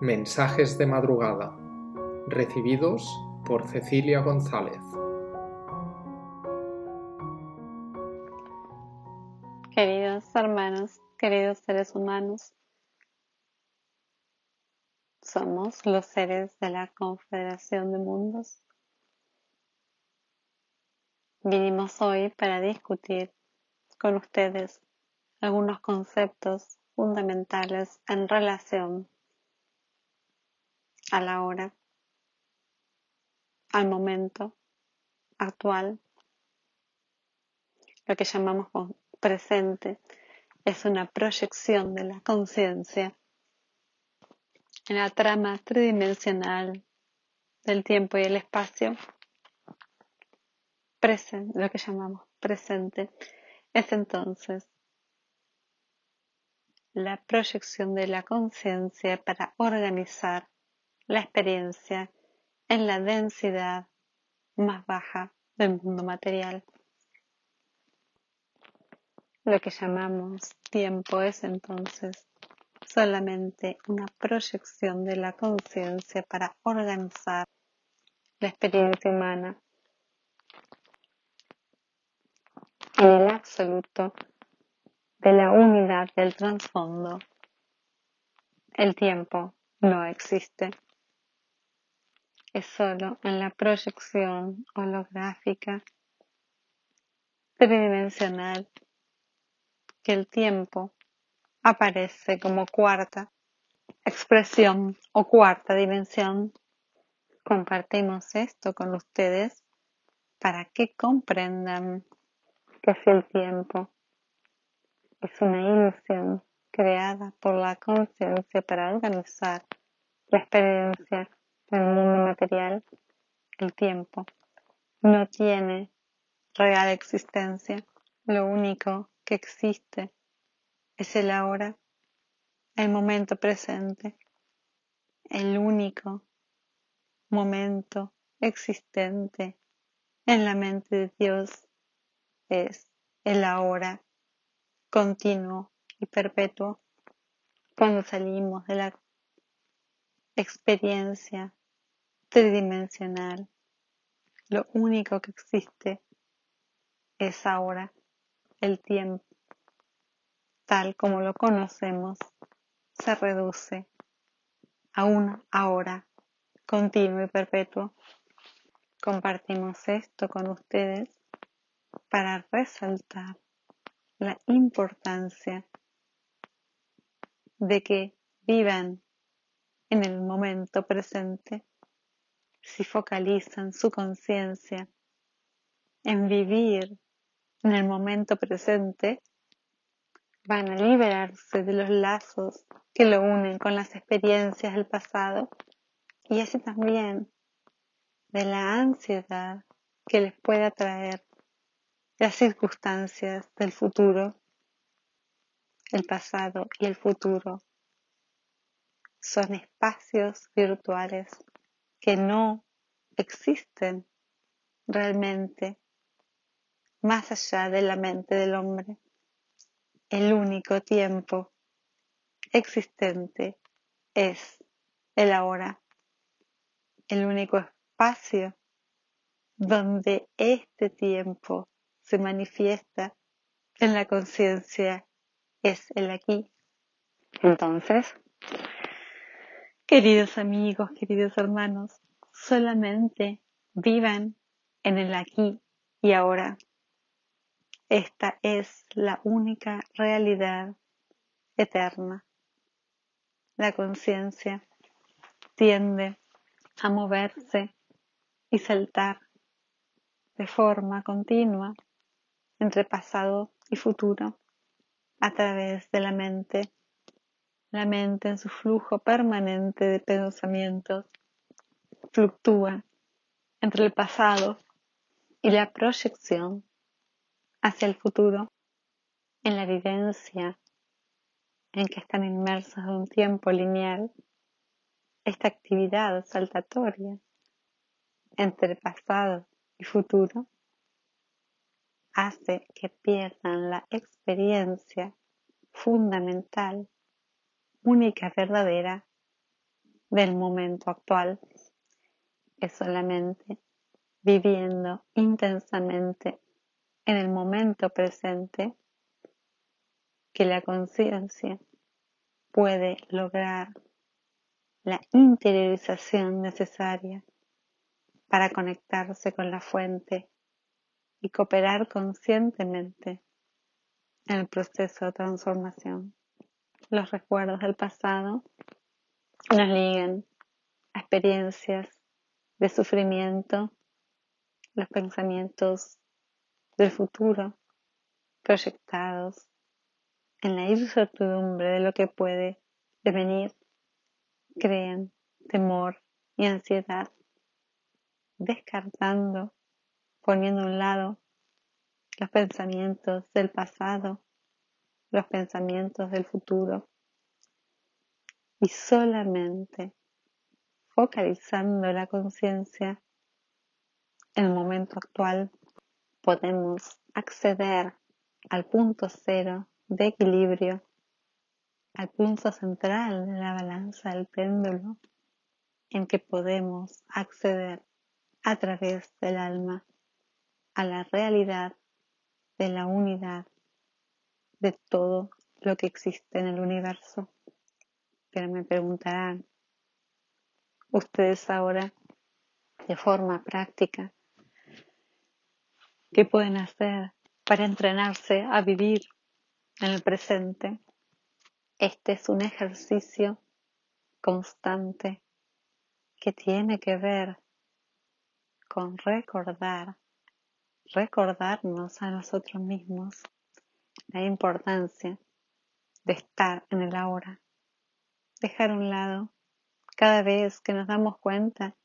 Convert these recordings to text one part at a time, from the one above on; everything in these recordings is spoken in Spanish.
Mensajes de madrugada, recibidos por Cecilia González. Queridos hermanos, queridos seres humanos, somos los seres de la Confederación de Mundos. Vinimos hoy para discutir con ustedes algunos conceptos fundamentales en relación a la hora, al momento actual. Lo que llamamos presente es una proyección de la conciencia en la trama tridimensional del tiempo y el espacio. Presente, lo que llamamos presente, es entonces la proyección de la conciencia para organizar la experiencia en la densidad más baja del mundo material. Lo que llamamos tiempo es entonces solamente una proyección de la conciencia para organizar la experiencia humana en el absoluto de la unidad del trasfondo. El tiempo no existe es solo en la proyección holográfica tridimensional que el tiempo aparece como cuarta expresión o cuarta dimensión. Compartimos esto con ustedes para que comprendan que si el tiempo es una ilusión creada por la conciencia para organizar la experiencia el mundo material, el tiempo no tiene real existencia. Lo único que existe es el ahora, el momento presente, el único momento existente en la mente de Dios es el ahora continuo y perpetuo. Cuando salimos de la experiencia tridimensional. Lo único que existe es ahora el tiempo. Tal como lo conocemos, se reduce a una ahora continuo y perpetuo. Compartimos esto con ustedes para resaltar la importancia de que vivan en el momento presente si focalizan su conciencia en vivir en el momento presente, van a liberarse de los lazos que lo unen con las experiencias del pasado y así también de la ansiedad que les pueda traer las circunstancias del futuro. El pasado y el futuro son espacios virtuales que no existen realmente más allá de la mente del hombre. El único tiempo existente es el ahora, el único espacio donde este tiempo se manifiesta en la conciencia es el aquí. Entonces, Queridos amigos, queridos hermanos, solamente vivan en el aquí y ahora. Esta es la única realidad eterna. La conciencia tiende a moverse y saltar de forma continua entre pasado y futuro a través de la mente la mente en su flujo permanente de pensamientos fluctúa entre el pasado y la proyección hacia el futuro en la evidencia en que están inmersos en un tiempo lineal, esta actividad saltatoria entre pasado y futuro hace que pierdan la experiencia fundamental única, verdadera del momento actual. Es solamente viviendo intensamente en el momento presente que la conciencia puede lograr la interiorización necesaria para conectarse con la fuente y cooperar conscientemente en el proceso de transformación. Los recuerdos del pasado nos ligan a experiencias de sufrimiento, los pensamientos del futuro proyectados en la incertidumbre de lo que puede devenir, crean temor y ansiedad, descartando, poniendo a un lado los pensamientos del pasado, los pensamientos del futuro. Y solamente focalizando la conciencia en el momento actual podemos acceder al punto cero de equilibrio, al punto central de la balanza del péndulo en que podemos acceder a través del alma a la realidad de la unidad de todo lo que existe en el universo. Pero me preguntarán, ustedes ahora, de forma práctica, ¿qué pueden hacer para entrenarse a vivir en el presente. Este es un ejercicio constante que tiene que ver con recordar, recordarnos a nosotros mismos la importancia de estar en el ahora, dejar a un lado cada vez que nos damos cuenta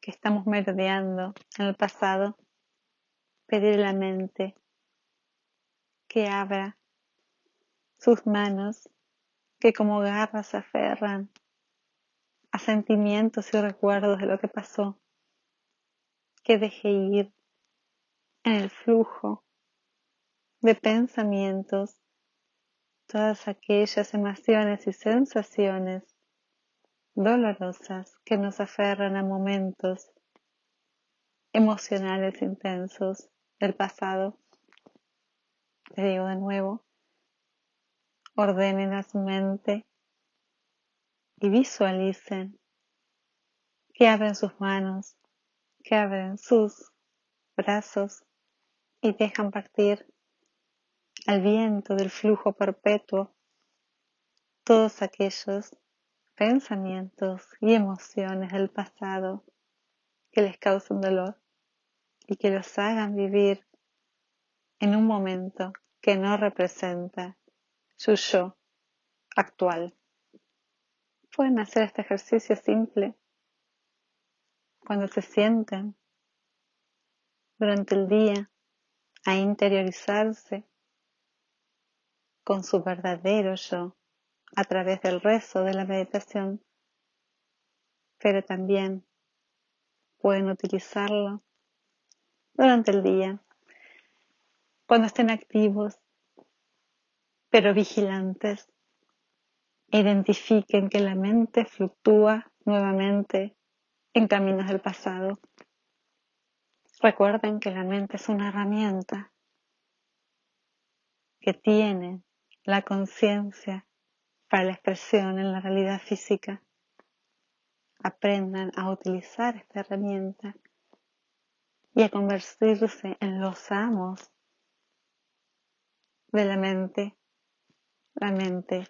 que estamos merodeando en el pasado, pedir a la mente que abra sus manos que como garras se aferran a sentimientos y recuerdos de lo que pasó, que deje ir en el flujo de pensamientos todas aquellas emociones y sensaciones dolorosas que nos aferran a momentos emocionales intensos del pasado. Te digo de nuevo, ordenen a su mente y visualicen que abren sus manos, que abren sus brazos y dejan partir al viento del flujo perpetuo todos aquellos pensamientos y emociones del pasado que les causan dolor y que los hagan vivir en un momento que no representa su yo actual. Pueden hacer este ejercicio simple cuando se sienten durante el día a interiorizarse con su verdadero yo a través del rezo de la meditación, pero también pueden utilizarlo durante el día cuando estén activos, pero vigilantes. Identifiquen que la mente fluctúa nuevamente en caminos del pasado. Recuerden que la mente es una herramienta que tiene la conciencia para la expresión en la realidad física. Aprendan a utilizar esta herramienta y a convertirse en los amos de la mente. La mente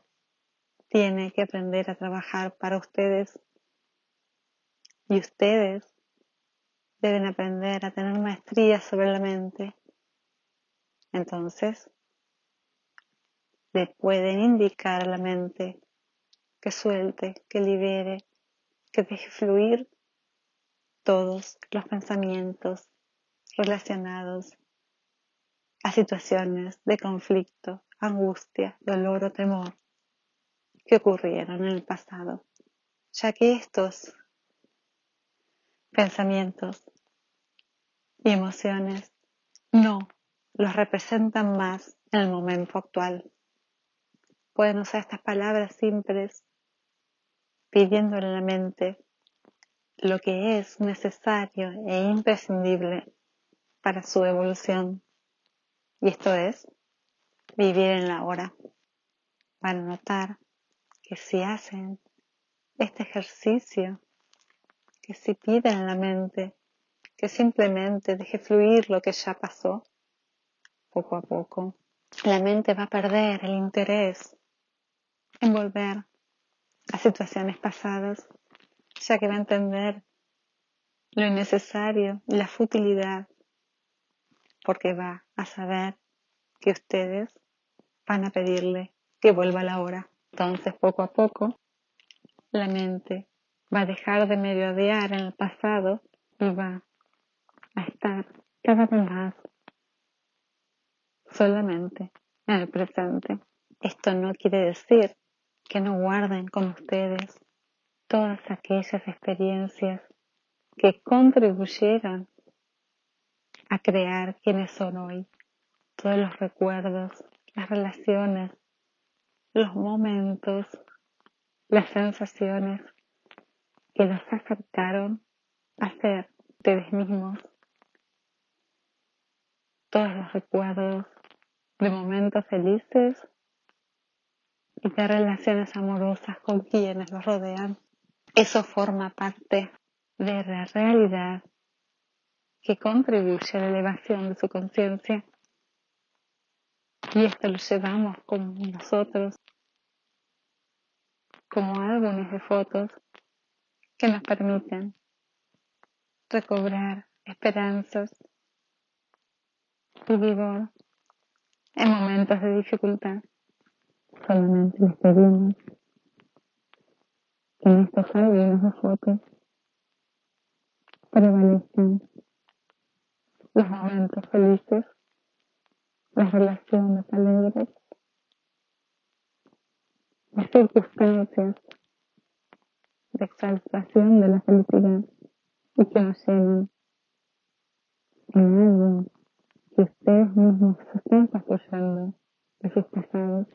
tiene que aprender a trabajar para ustedes y ustedes deben aprender a tener maestría sobre la mente. Entonces, pueden indicar a la mente que suelte, que libere, que deje fluir todos los pensamientos relacionados a situaciones de conflicto, angustia, dolor o temor que ocurrieron en el pasado, ya que estos pensamientos y emociones no los representan más en el momento actual. Pueden usar estas palabras simples, pidiéndole a la mente lo que es necesario e imprescindible para su evolución. Y esto es vivir en la hora. Van a notar que si hacen este ejercicio, que si piden a la mente que simplemente deje fluir lo que ya pasó, poco a poco, la mente va a perder el interés en volver a situaciones pasadas, ya que va a entender lo innecesario la futilidad, porque va a saber que ustedes van a pedirle que vuelva la hora. Entonces, poco a poco, la mente va a dejar de merodear en el pasado y va a estar cada vez más solamente en el presente. Esto no quiere decir que no guarden con ustedes todas aquellas experiencias que contribuyeran a crear quienes son hoy. Todos los recuerdos, las relaciones, los momentos, las sensaciones que los acercaron a ser ustedes mismos. Todos los recuerdos de momentos felices de relaciones amorosas con quienes los rodean. Eso forma parte de la realidad que contribuye a la elevación de su conciencia. Y esto lo llevamos con nosotros como álbumes de fotos que nos permiten recobrar esperanzas y vigor en momentos de dificultad. Solamente les pedimos que en estos álbumes de fotos prevalezcan los momentos felices, las relaciones alegres, las circunstancias de exaltación de la felicidad y que nos llenen en algo que ustedes mismos se están apoyando de sus pasados,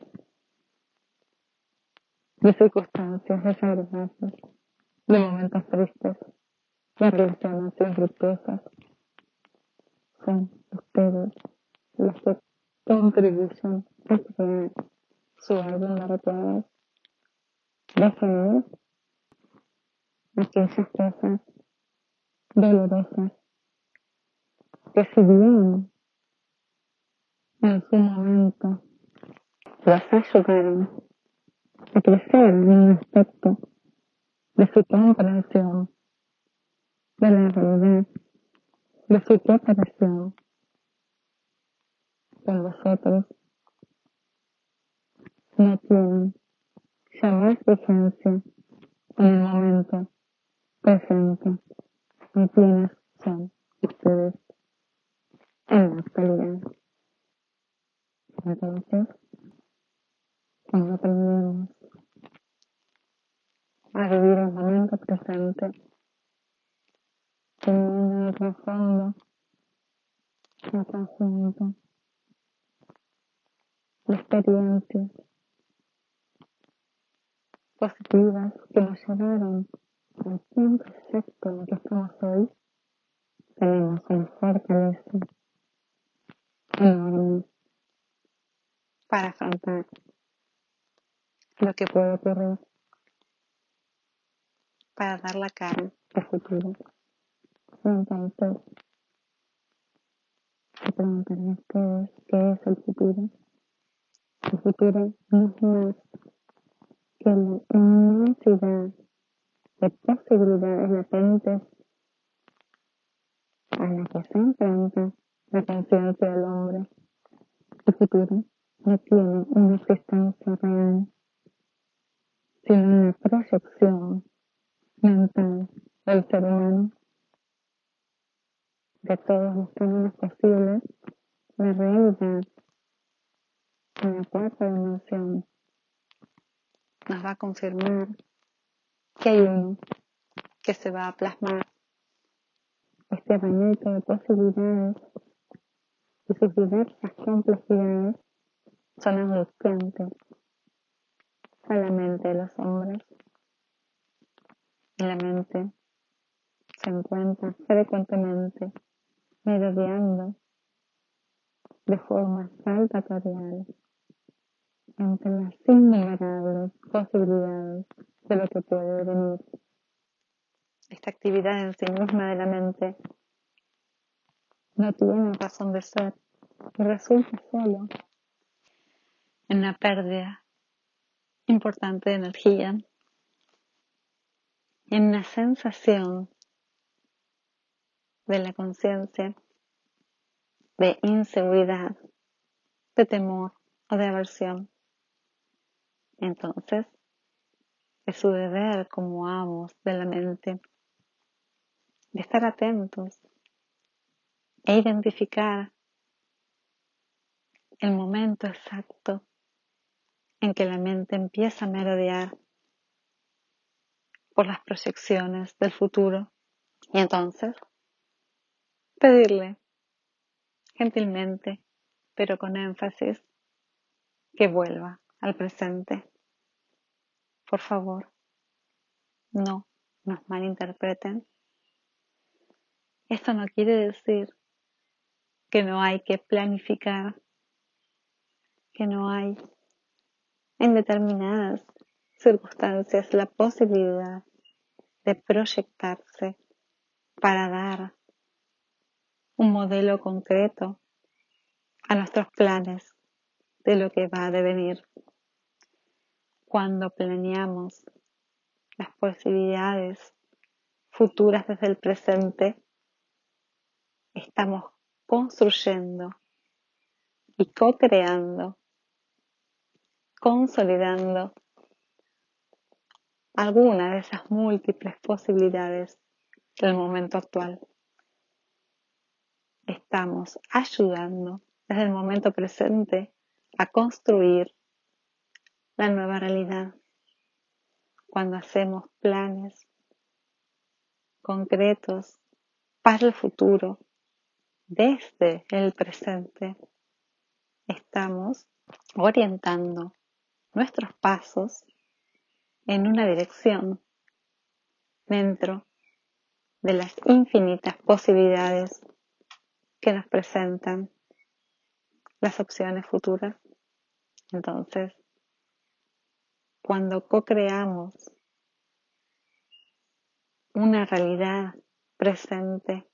de circunstancias desagradables, de momentos tristes, de relaciones infructuosas. Son ustedes los que contribuyen a crear su álbum de recuerdos. Dejen ir aquellas cosas dolorosas que si bien en su momento. Los ayudaron a crecer en un aspecto de su comprensión de la realidad, de su preparación con vosotros, no tienen jamás vigencia en el momento. Presente. Y quiénes son ustedes. En la actualidad. Entonces, cuando aprendemos a vivir el momento presente, teniendo el trasfondo, el conjunto de experiencias positivas que nos llevaron al tiempo exacto en que estamos hoy, tenemos una fortaleza enorme para afrontar lo que puede ocurrir, para dar la cara al futuro. Entonces, se preguntarán ustedes qué es el futuro. El futuro no es más que la inmensidad de posibilidades latentes a la que se enfrenta la conciencia del hombre. El futuro no tiene una existencia real, sino una proyección mental del ser humano de todos los caminos posibles, la realidad en la cuarta dimensión. Nos va a confirmar que hay que se va a plasmar este abanico de posibilidades. Y sus diversas complejidades son angustiantes a la mente de los hombres. La mente se encuentra frecuentemente merodeando de forma saltatorial entre las innumerables posibilidades de lo que puede venir. Esta actividad en sí misma de la mente no tiene razón de ser y resulta solo en una pérdida importante de energía, en una sensación de la conciencia de inseguridad, de temor o de aversión. Entonces, es su deber como amos de la mente de estar atentos e identificar el momento exacto en que la mente empieza a merodear por las proyecciones del futuro y entonces pedirle gentilmente, pero con énfasis, que vuelva al presente. Por favor, no nos malinterpreten. Esto no quiere decir que no hay que planificar, que no hay en determinadas circunstancias la posibilidad de proyectarse para dar un modelo concreto a nuestros planes de lo que va a devenir. Cuando planeamos las posibilidades futuras desde el presente, estamos construyendo y co-creando, consolidando alguna de esas múltiples posibilidades del momento actual. Estamos ayudando desde el momento presente a construir la nueva realidad. Cuando hacemos planes concretos para el futuro, desde el presente, estamos orientando nuestros pasos en una dirección dentro de las infinitas posibilidades que nos presentan las opciones futuras. Entonces, cuando co-creamos una realidad presente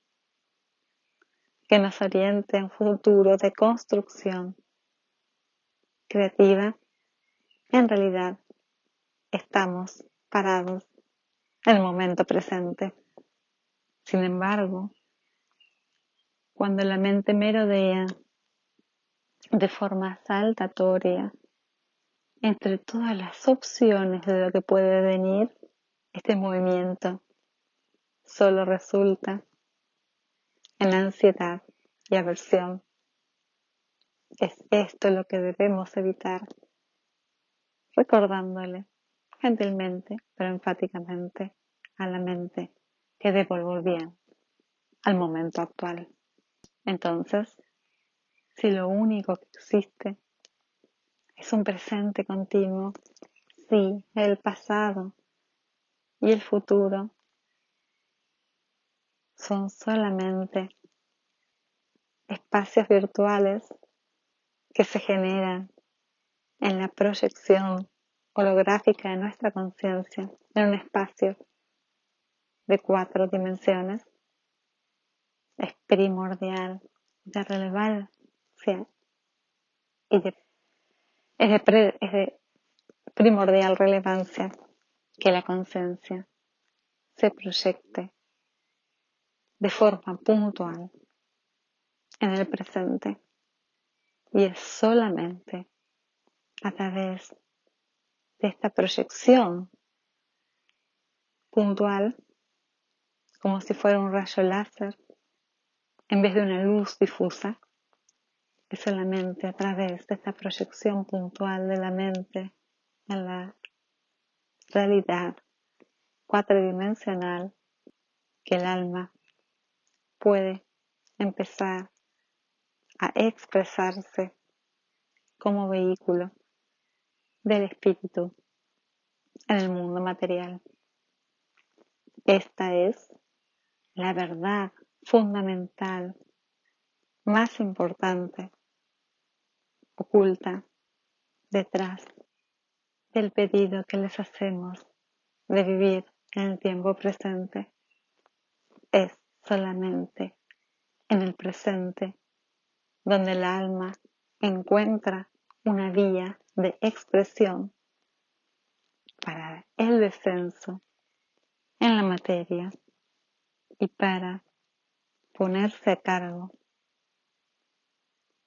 que nos oriente a un futuro de construcción creativa, en realidad estamos parados en el momento presente. Sin embargo, cuando la mente merodea de forma saltatoria entre todas las opciones de lo que puede venir, este movimiento solo resulta en ansiedad y aversión. Es esto lo que debemos evitar, recordándole gentilmente pero enfáticamente a la mente que bien al momento actual. Entonces, si lo único que existe es un presente continuo, si el pasado y el futuro son solamente espacios virtuales que se generan en la proyección holográfica de nuestra conciencia en un espacio de cuatro dimensiones, es primordial de relevancia y de, es, de, primordial relevancia que la conciencia se proyecte de forma puntual en el presente. Y es solamente a través de esta proyección puntual como si fuera un rayo láser en vez de una luz difusa, es solamente a través de esta proyección puntual de la mente en la realidad cuatridimensional que el alma puede empezar a expresarse como vehículo del espíritu en el mundo material. Esta es la verdad fundamental, más importante, oculta detrás del pedido que les hacemos de vivir en el tiempo presente. Es solamente en el presente donde el alma encuentra una vía de expresión para el descenso en la materia y para ponerse a cargo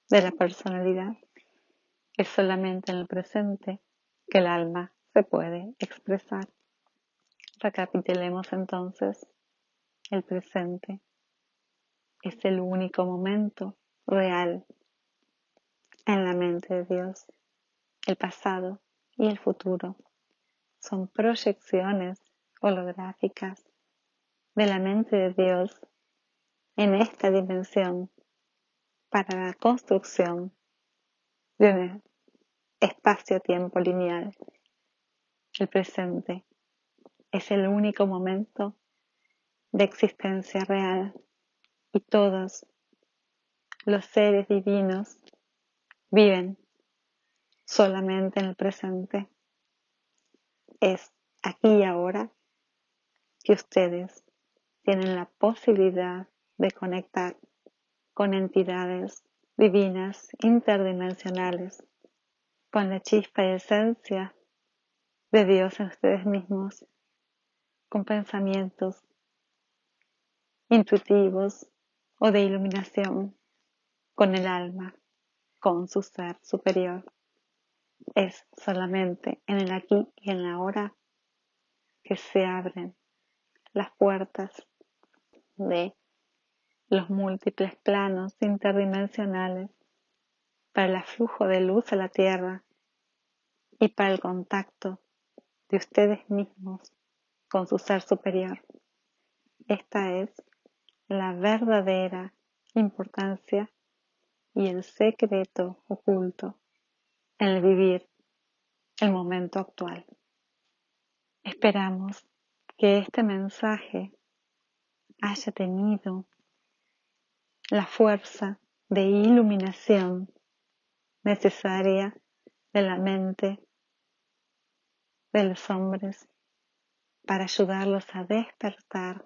de la personalidad. Es solamente en el presente que el alma se puede expresar. Recapitulemos entonces el presente. Es el único momento real en la mente de Dios. El pasado y el futuro son proyecciones holográficas de la mente de Dios en esta dimensión para la construcción de un espacio-tiempo lineal. El presente es el único momento de existencia real y todos los seres divinos viven solamente en el presente. Es aquí y ahora que ustedes tienen la posibilidad de conectar con entidades divinas interdimensionales, con la chispa y esencia de Dios en ustedes mismos, con pensamientos intuitivos o de iluminación, con el alma, con su ser superior. Es solamente en el aquí y en la ahora que se abren las puertas de los múltiples planos interdimensionales para el flujo de luz a la Tierra y para el contacto de ustedes mismos con su ser superior. Esta es la verdadera importancia y el secreto oculto el vivir el momento actual. Esperamos que este mensaje haya tenido la fuerza de iluminación necesaria de la mente de los hombres para ayudarlos a despertar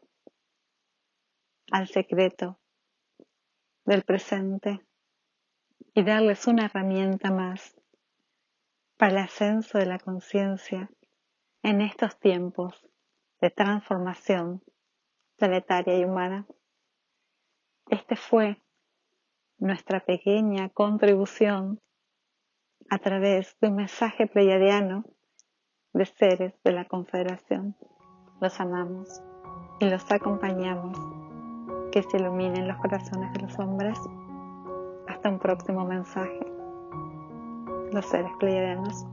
al secreto del presente y darles una herramienta más para el ascenso de la conciencia en estos tiempos de transformación planetaria y humana. Este fue nuestra pequeña contribución a través de un mensaje pleiadiano de seres de la Confederación. Los amamos y los acompañamos. Que se iluminen los corazones de los hombres. Hasta un próximo mensaje. Los seres pleiadianos